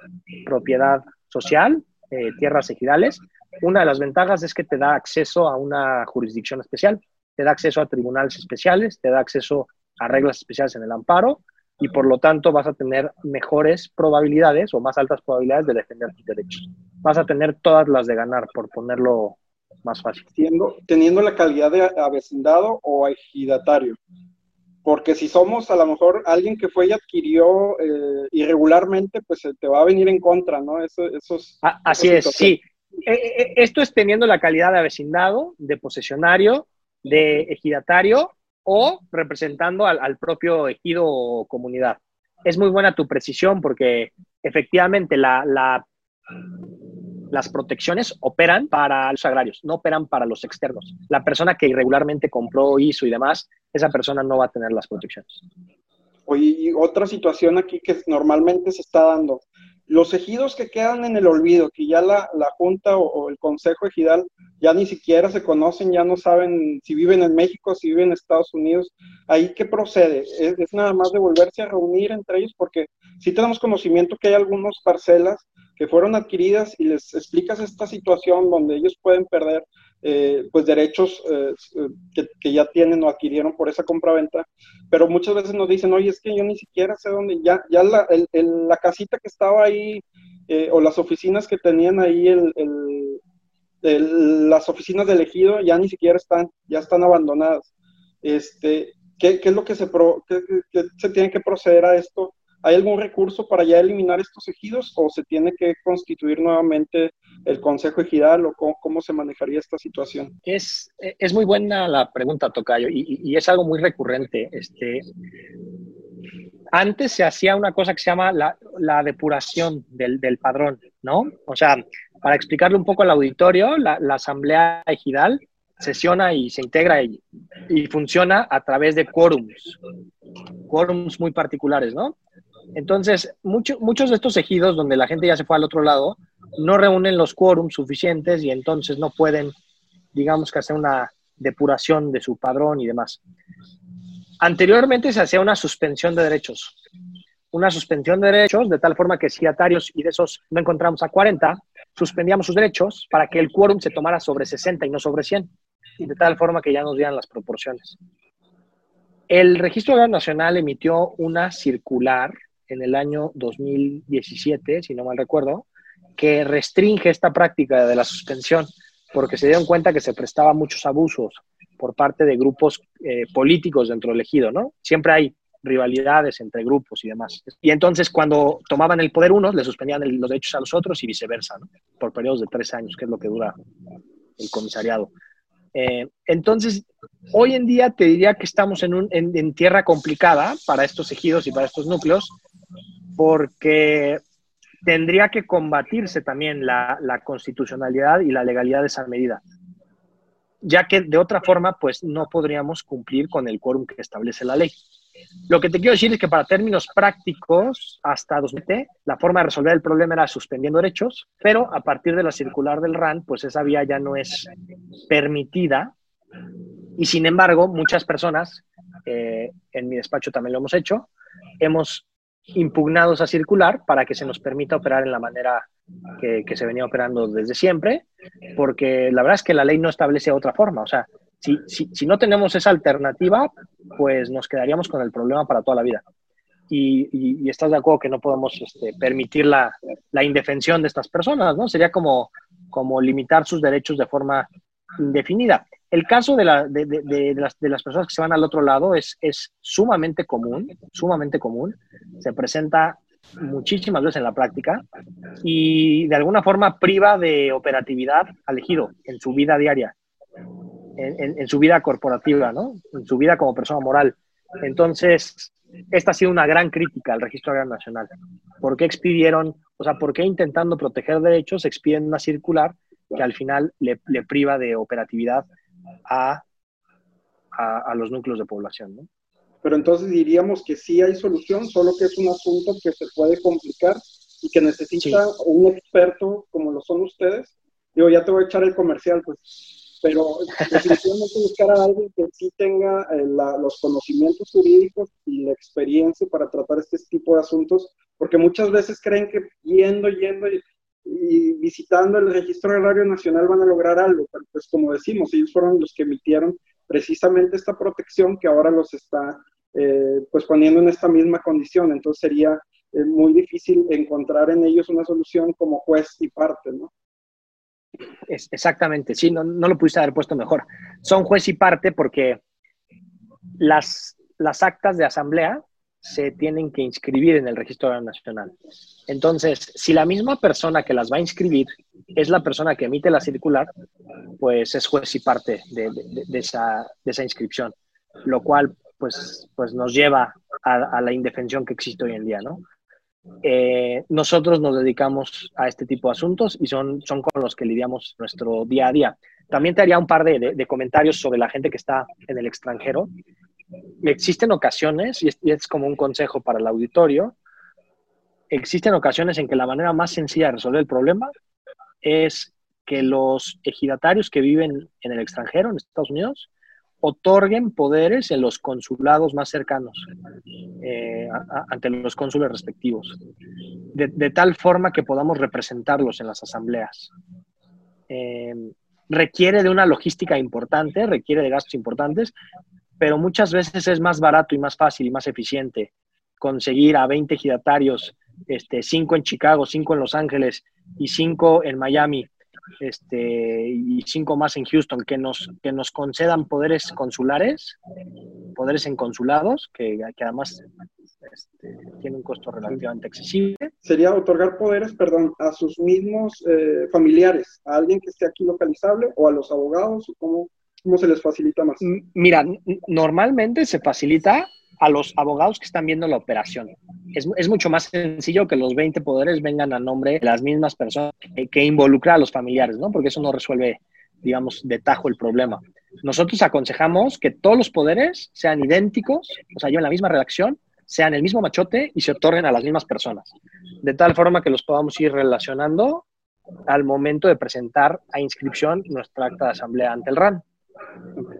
propiedad social, eh, tierras ejidales, una de las ventajas es que te da acceso a una jurisdicción especial, te da acceso a tribunales especiales, te da acceso a reglas especiales en el amparo y por lo tanto vas a tener mejores probabilidades o más altas probabilidades de defender tus derechos. Vas a tener todas las de ganar, por ponerlo más fácil. Teniendo, teniendo la calidad de avecindado o ejidatario. Porque si somos a lo mejor alguien que fue y adquirió eh, irregularmente, pues te va a venir en contra, ¿no? Eso, esos, ah, así es, sí. Eh, eh, esto es teniendo la calidad de avecindado, de posesionario, de ejidatario o representando al, propio ejido o comunidad. Es muy buena tu precisión porque efectivamente la, las protecciones operan para los agrarios, no operan para los externos. La persona que irregularmente compró, hizo y demás, esa persona no va a tener las protecciones. Y otra situación aquí que normalmente se está dando, los ejidos que quedan en el olvido, que ya la, Junta o, el Consejo Ejidal ya ni siquiera se conocen, ya no saben si viven en México, si viven en Estados Unidos, ahí qué procede? ¿Es, nada más de volverse a reunir entre ellos, porque sí tenemos conocimiento que hay algunas parcelas que fueron adquiridas y les explicas esta situación donde ellos pueden perder eh, pues derechos eh, que, ya tienen o adquirieron por esa compraventa, pero muchas veces nos dicen, oye, es que yo ni siquiera sé dónde, ya, ya la, la casita que estaba ahí eh, o las oficinas que tenían ahí, el, las oficinas del ejido ya ni siquiera están, ya están abandonadas. Este, ¿qué, qué es lo que se, pro, se tiene que proceder a esto? ¿Hay algún recurso para ya eliminar estos ejidos o se tiene que constituir nuevamente el Consejo Ejidal o cómo, se manejaría esta situación? Es, es, muy buena la pregunta, Tocayo, y, es algo muy recurrente. Este, antes se hacía una cosa que se llama la, depuración del, padrón, ¿no? O sea, para explicarle un poco al auditorio, la, Asamblea Ejidal sesiona y se integra y, y funciona a través de quórums, quórums muy particulares, ¿no? Entonces, muchos de estos ejidos donde la gente ya se fue al otro lado, no reúnen los quórums suficientes y entonces no pueden, digamos que hacer una depuración de su padrón y demás. Anteriormente se hacía una suspensión de derechos. Una suspensión de derechos de tal forma que si atarios y de esos no encontramos a 40, suspendíamos sus derechos para que el quórum se tomara sobre 60 y no sobre 100. Y de tal forma que ya nos dieran las proporciones. El Registro Nacional emitió una circular en el año 2017, si no mal recuerdo, que restringe esta práctica de la suspensión porque se dieron cuenta que se prestaba muchos abusos por parte de grupos eh, políticos dentro del ejido, ¿no? Siempre hay rivalidades entre grupos y demás. Y entonces cuando tomaban el poder unos, le suspendían los derechos a los otros y viceversa, ¿no? Por periodos de tres años, que es lo que dura el comisariado. Eh, entonces, hoy en día te diría que estamos en, un, en tierra complicada para estos ejidos y para estos núcleos, porque tendría que combatirse también la, constitucionalidad y la legalidad de esa medida. ya que de otra forma, pues no podríamos cumplir con el quórum que establece la ley. Lo que te quiero decir es que para términos prácticos, hasta 2020, la forma de resolver el problema era suspendiendo derechos, pero a partir de la circular del RAN, pues esa vía ya no es permitida. Y sin embargo, muchas personas, eh, en mi despacho también lo hemos hecho, hemos impugnado esa circular para que se nos permita operar en la manera que, se venía operando desde siempre, porque la verdad es que la ley no establece otra forma. O sea, si, si, si, no tenemos esa alternativa, pues nos quedaríamos con el problema para toda la vida. Y, y, estás de acuerdo que no podemos este, permitir la, la, indefensión de estas personas, ¿no? Sería como, como limitar sus derechos de forma indefinida. El caso de, la, de, las, de las personas que se van al otro lado es, es sumamente común, sumamente común. Se presenta muchísimas veces en la práctica y de alguna forma priva de operatividad al ejido en su vida diaria en, en, su vida corporativa, ¿no? En su vida como persona moral. Entonces, esta ha sido una gran crítica al Registro Agrario Nacional. ¿Por qué expidieron, o sea, por qué intentando proteger derechos expiden una circular que al final le, le priva de operatividad a, a, a, los núcleos de población, ¿no? Pero entonces diríamos que sí hay solución, solo que es un asunto que se puede complicar y que necesita sí. un experto como lo son ustedes. Digo, ya te voy a echar el comercial, pues pero definitivamente buscar a alguien que sí tenga eh, la, los conocimientos jurídicos y la experiencia para tratar este tipo de asuntos, porque muchas veces creen que yendo, yendo y, y, visitando el Registro Agrario Nacional van a lograr algo, pero pues como decimos, ellos fueron los que emitieron precisamente esta protección que ahora los está eh, pues poniendo en esta misma condición, entonces sería eh, muy difícil encontrar en ellos una solución como juez y parte, ¿no? Es, exactamente, sí, no, no, lo pudiste haber puesto mejor. Son juez y parte porque las, las actas de asamblea se tienen que inscribir en el registro nacional. Entonces, si la misma persona que las va a inscribir es la persona que emite la circular, pues es juez y parte de, esa, inscripción, lo cual pues, pues nos lleva a, la indefensión que existe hoy en día, ¿no? Eh, nosotros nos dedicamos a este tipo de asuntos y son, con los que lidiamos nuestro día a día. También te haría un par de comentarios sobre la gente que está en el extranjero. Existen ocasiones, y es, como un consejo para el auditorio, existen ocasiones en que la manera más sencilla de resolver el problema es que los ejidatarios que viven en el extranjero, en Estados Unidos, otorguen poderes en los consulados más cercanos, eh, ante los cónsules respectivos, de, de, tal forma que podamos representarlos en las asambleas. Eh, requiere de una logística importante, requiere de gastos importantes, pero muchas veces es más barato y más fácil y más eficiente conseguir a 20 ejidatarios, este, 5 en Chicago, 5 en Los Ángeles y 5 en Miami, este, y cinco más en Houston, que nos, que nos concedan poderes consulares, poderes en consulados, que, que además este, tiene un costo relativamente accesible. Sería otorgar poderes, perdón, a sus mismos eh, familiares, a alguien que esté aquí localizable o a los abogados, o cómo, cómo se les facilita más. Mira, normalmente se facilita a los abogados que están viendo la operación. Es, mucho más sencillo que los 20 poderes vengan a nombre de las mismas personas que, que involucra a los familiares, ¿no? Porque eso no resuelve, digamos, de tajo el problema. Nosotros aconsejamos que todos los poderes sean idénticos, o sea, lleven la misma redacción, sean el mismo machote y se otorguen a las mismas personas, de tal forma que los podamos ir relacionando al momento de presentar a inscripción nuestra acta de asamblea ante el RAN.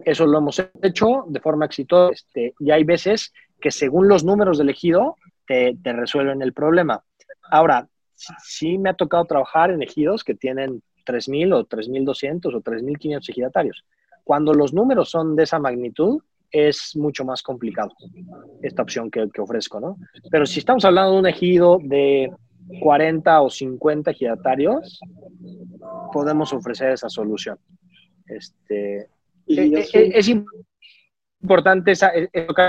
Eso lo hemos hecho de forma exitosa este, y hay veces que según los números de elegido te, te resuelven el problema. Ahora, sí, me ha tocado trabajar en ejidos que tienen 3.000 o 3.200 o 3.500 ejidatarios. Cuando los números son de esa magnitud, es mucho más complicado esta opción que, que ofrezco, ¿no? Pero si estamos hablando de un ejido de 40 o 50 ejidatarios, podemos ofrecer esa solución. Este, y es, es, es, importante esa,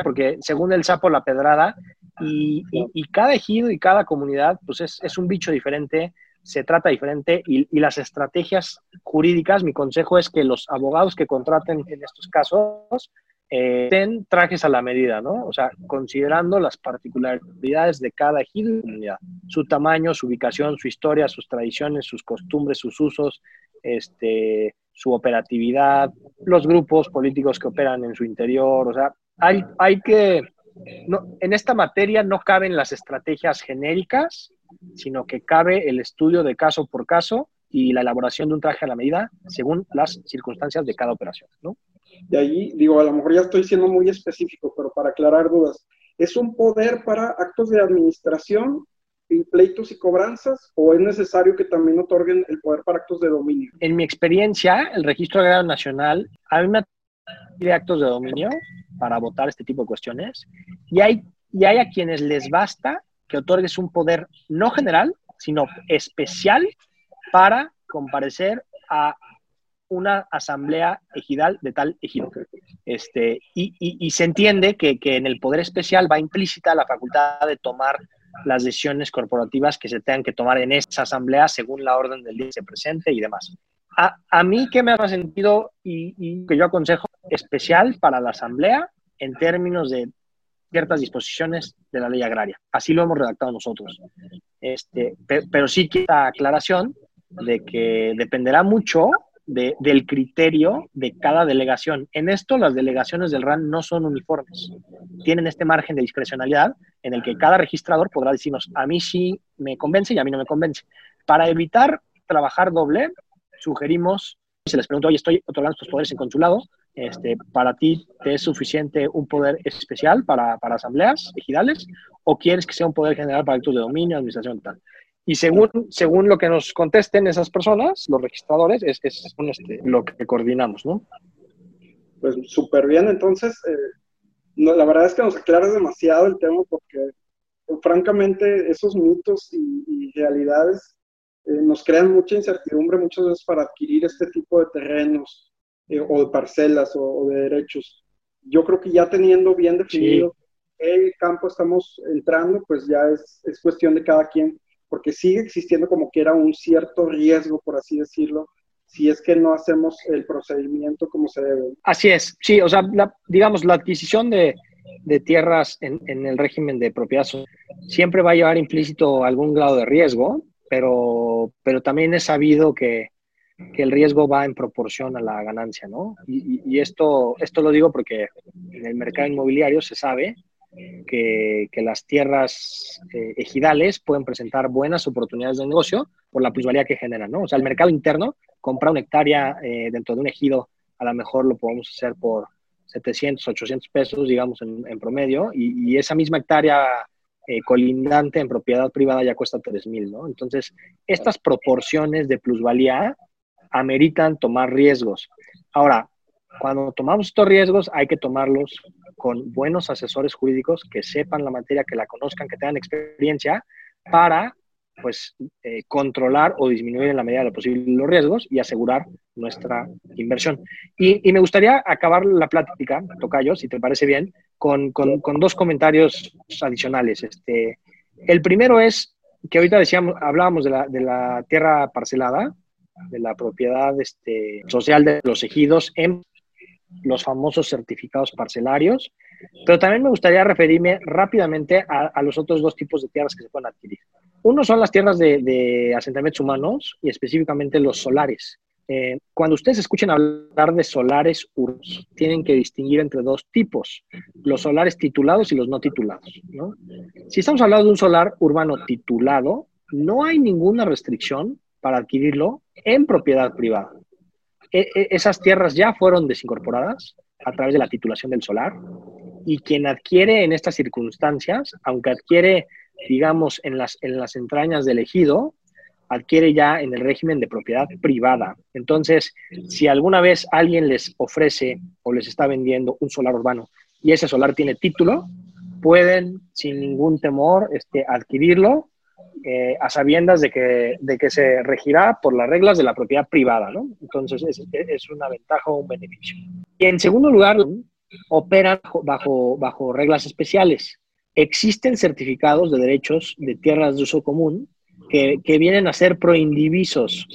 porque según el sapo la pedrada y, y, y, cada ejido y cada comunidad pues es, es un bicho diferente, se trata diferente y, y, las estrategias jurídicas, mi consejo es que los abogados que contraten en estos casos eh, den trajes a la medida, ¿no? O sea, considerando las particularidades de cada ejido y comunidad, su tamaño, su ubicación, su historia, sus tradiciones, sus costumbres, sus usos, este, su operatividad, los grupos políticos que operan en su interior, o sea, hay, hay que, no, en esta materia no caben las estrategias genéricas, sino que cabe el estudio de caso por caso y la elaboración de un traje a la medida según las circunstancias de cada operación, ¿no? De ahí, digo, a lo mejor ya estoy siendo muy específico, pero para aclarar dudas, ¿es un poder para actos de administración y pleitos y cobranzas o es necesario que también otorguen el poder para actos de dominio? En mi experiencia, el Registro Agrario Nacional a mí me pide actos de dominio para votar este tipo de cuestiones y hay, y hay a quienes les basta que otorgues un poder no general, sino especial para comparecer a una asamblea ejidal de tal ejido. Este, y, y, se entiende que, que, en el poder especial va implícita la facultad de tomar las decisiones corporativas que se tengan que tomar en esa asamblea según la orden del día que se presente y demás. A, a mí, ¿qué me ha sentido y, que yo aconsejo especial para la asamblea en términos de ciertas disposiciones de la ley agraria? Así lo hemos redactado nosotros. Este, pero sí quiero aclaración de que dependerá mucho del criterio de cada delegación. En esto, las delegaciones del RAN no son uniformes. Tienen este margen de discrecionalidad en el que cada registrador podrá decirnos, a mí sí me convence y a mí no me convence. Para evitar trabajar doble, sugerimos, se les pregunta, oye, estoy otorgando estos poderes en consulado, este, ¿para ti te es suficiente un poder especial para, para asambleas ejidales o quieres que sea un poder general para actos de dominio, administración tal? Y según, según lo que nos contesten esas personas, los registradores, es, es este, lo que coordinamos, ¿no? Pues súper bien, entonces, eh, no, la verdad es que nos aclara demasiado el tema porque, francamente, esos mitos y, realidades eh, nos crean mucha incertidumbre muchas veces para adquirir este tipo de terrenos eh, o de parcelas o, de derechos. Yo creo que ya teniendo bien definido el campo estamos entrando, pues ya es, es cuestión de cada quien porque sigue existiendo como que era un cierto riesgo, por así decirlo, si es que no hacemos el procedimiento como se debe. Así es, sí, o sea, digamos, la adquisición de, de tierras en, en, el régimen de propiedad siempre va a llevar implícito algún grado de riesgo, pero, pero también es sabido que, que el riesgo va en proporción a la ganancia, ¿no? Y, y, esto, esto lo digo porque en el mercado inmobiliario se sabe que, las tierras eh, ejidales pueden presentar buenas oportunidades de negocio por la plusvalía que generan, ¿no? O sea, el mercado interno, compra una hectárea eh, dentro de un ejido, a lo mejor lo podemos hacer por 700, 800 pesos, digamos, en, promedio, y, esa misma hectárea eh, colindante en propiedad privada ya cuesta 3.000, ¿no? Entonces, estas proporciones de plusvalía ameritan tomar riesgos. Ahora, cuando tomamos estos riesgos hay que tomarlos con buenos asesores jurídicos que sepan la materia, que la conozcan, que tengan experiencia para pues eh, controlar o disminuir en la medida de lo posible los riesgos y asegurar nuestra inversión. Y, me gustaría acabar la plática, Tocayo, si te parece bien, con, con, dos comentarios adicionales. Este, el primero es que ahorita decíamos, hablábamos de la, de la tierra parcelada, de la propiedad este, social de los ejidos en los famosos certificados parcelarios, pero también me gustaría referirme rápidamente a, los otros dos tipos de tierras que se pueden adquirir. Uno son las tierras de, asentamientos humanos y específicamente los solares. Eh, cuando ustedes escuchen hablar de solares urbanos, tienen que distinguir entre dos tipos, los solares titulados y los no titulados. Si estamos hablando de un solar urbano titulado, no hay ninguna restricción para adquirirlo en propiedad privada. E, e, esas tierras ya fueron desincorporadas a través de la titulación del solar y quien adquiere en estas circunstancias, aunque adquiere, digamos, en las, en las entrañas del ejido, adquiere ya en el régimen de propiedad privada. Entonces, si alguna vez alguien les ofrece o les está vendiendo un solar urbano y ese solar tiene título, pueden sin ningún temor este, adquirirlo eh, a sabiendas de que, de que se regirá por las reglas de la propiedad privada, ¿no? Entonces es, una ventaja o un beneficio. Y en segundo lugar, operan bajo, bajo reglas especiales. Existen certificados de derechos de tierras de uso común que, que vienen a ser proindivisos.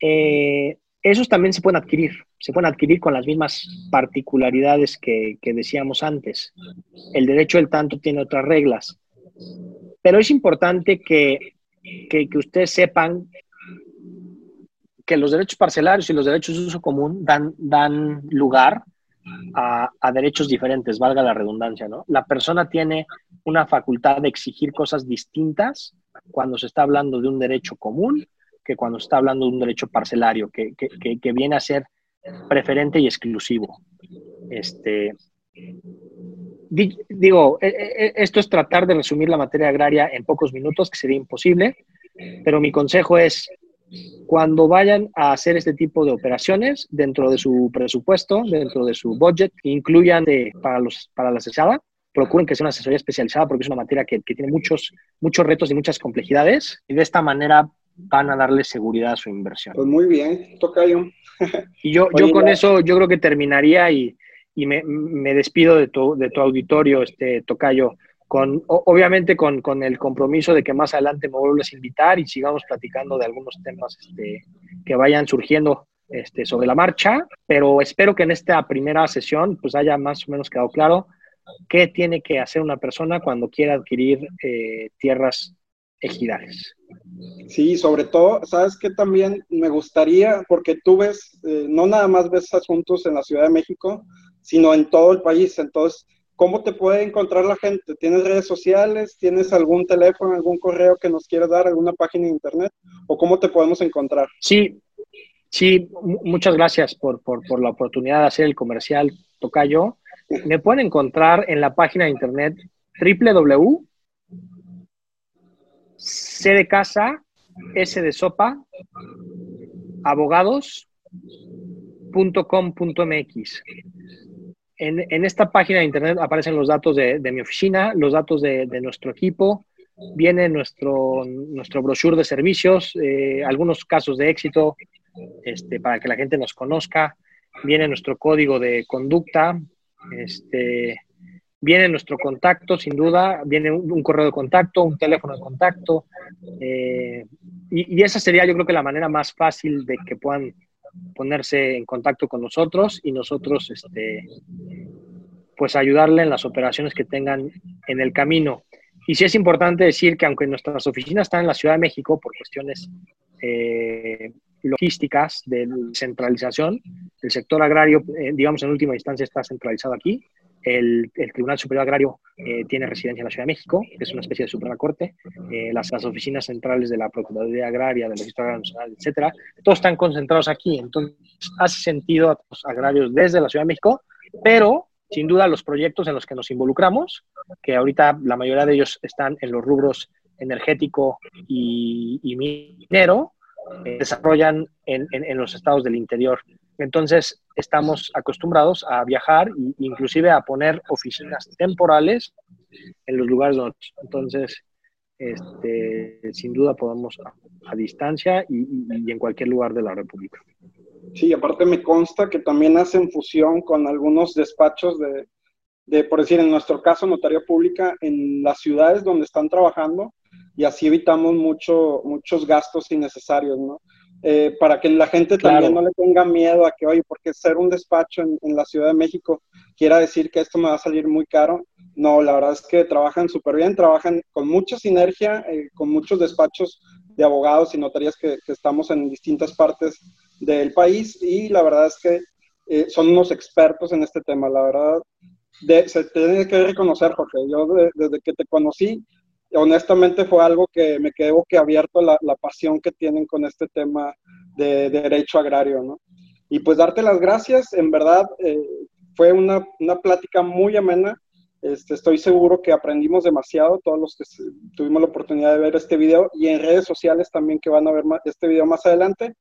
Eh, esos también se pueden adquirir, se pueden adquirir con las mismas particularidades que, que decíamos antes. El derecho del tanto tiene otras reglas. Pero es importante que, que, ustedes sepan que los derechos parcelarios y los derechos de uso común dan, dan lugar a, a, derechos diferentes, valga la redundancia, ¿no? La persona tiene una facultad de exigir cosas distintas cuando se está hablando de un derecho común que cuando se está hablando de un derecho parcelario, que, que, que viene a ser preferente y exclusivo. Este, digo, e, e, e, esto es tratar de resumir la materia agraria en pocos minutos, que sería imposible, pero mi consejo es, cuando vayan a hacer este tipo de operaciones, dentro de su presupuesto, dentro de su budget, incluyan para, los, para la asesorada, procuren que sea una asesoría especializada porque es una materia que, que tiene muchos, muchos retos y muchas complejidades, y de esta manera van a darle seguridad a su inversión. Pues muy bien, Tocayo. y yo, yo con eso, yo creo que terminaría y y me, me despido de tu, de tu, auditorio, este Tocayo, con, obviamente con, con, el compromiso de que más adelante me vuelves a invitar y sigamos platicando de algunos temas este, que vayan surgiendo este, sobre la marcha, pero espero que en esta primera sesión pues haya más o menos quedado claro qué tiene que hacer una persona cuando quiera adquirir eh, tierras ejidales. Sí, sobre todo, sabes que también me gustaría, porque tú ves, eh, no nada más ves asuntos en la Ciudad de México, sino en todo el país. Entonces, ¿cómo te puede encontrar la gente? ¿Tienes redes sociales? ¿Tienes algún teléfono, algún correo que nos quieras dar, alguna página de internet? ¿O cómo te podemos encontrar? Sí, sí, muchas gracias por, por, la oportunidad de hacer el comercial Tocayo. Me pueden encontrar en la página de internet www. C de casa, S de sopa, abogados.com.mx. En, esta página de internet aparecen los datos de, mi oficina, los datos de, nuestro equipo, viene nuestro, nuestro brochure de servicios, eh, algunos casos de éxito este, para que la gente nos conozca, viene nuestro código de conducta, este, viene nuestro contacto, sin duda, viene un, correo de contacto, un teléfono de contacto, eh, y, y, esa sería yo creo que la manera más fácil de que puedan ponerse en contacto con nosotros y nosotros, este, pues ayudarle en las operaciones que tengan en el camino. Y sí es importante decir que aunque nuestras oficinas están en la Ciudad de México por cuestiones eh, logísticas de centralización, el sector agrario, eh, digamos, en última instancia está centralizado aquí, el, Tribunal Superior Agrario eh, tiene residencia en la Ciudad de México, es una especie de Suprema Corte. Eh, las, oficinas centrales de la Procuraduría Agraria, del Registro Agrario Nacional, etcétera, todos están concentrados aquí. Entonces, hace sentido a los agrarios desde la Ciudad de México, pero sin duda los proyectos en los que nos involucramos, que ahorita la mayoría de ellos están en los rubros energético y, minero, eh, desarrollan en, los estados del interior entonces, estamos acostumbrados a viajar e inclusive a poner oficinas temporales en los lugares donde. Entonces, este, sin duda podemos a, distancia y, en cualquier lugar de la República. Sí, aparte me consta que también hacen fusión con algunos despachos de, de, por decir, en nuestro caso, notaría pública, en las ciudades donde están trabajando y así evitamos mucho, muchos gastos innecesarios, ¿no? Eh, para que la gente también no le tenga miedo a que, oye, porque ser un despacho en, la Ciudad de México quiera decir que esto me va a salir muy caro. No, la verdad es que trabajan súper bien, trabajan con mucha sinergia, eh, con muchos despachos de abogados y notarías que, estamos en distintas partes del país y la verdad es que eh, son unos expertos en este tema. La verdad, se tiene que reconocer, Jorge. Yo desde que te conocí, honestamente fue algo que me quedó que abierto la, la, pasión que tienen con este tema de, derecho agrario, ¿no? Y pues darte las gracias, en verdad eh, fue una, una, plática muy amena, este, estoy seguro que aprendimos demasiado, todos los que tuvimos la oportunidad de ver este video y en redes sociales también que van a ver este video más adelante.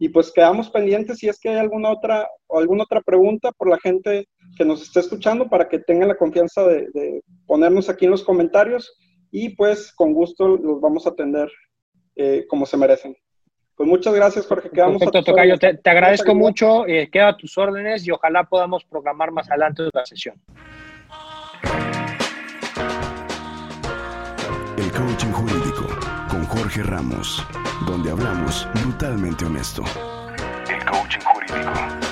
Y pues quedamos pendientes si es que hay alguna otra alguna otra pregunta por la gente que nos esté escuchando para que tengan la confianza de ponernos aquí en los comentarios y pues con gusto los vamos a atender eh, como se merecen. Pues muchas gracias, Jorge. Quedamos Perfecto, Tocayo. Te, te, agradezco mucho. Eh, queda a tus órdenes y ojalá podamos programar más adelante la sesión. El coaching jurídico con Jorge Ramos, donde hablamos brutalmente honesto. El coaching jurídico.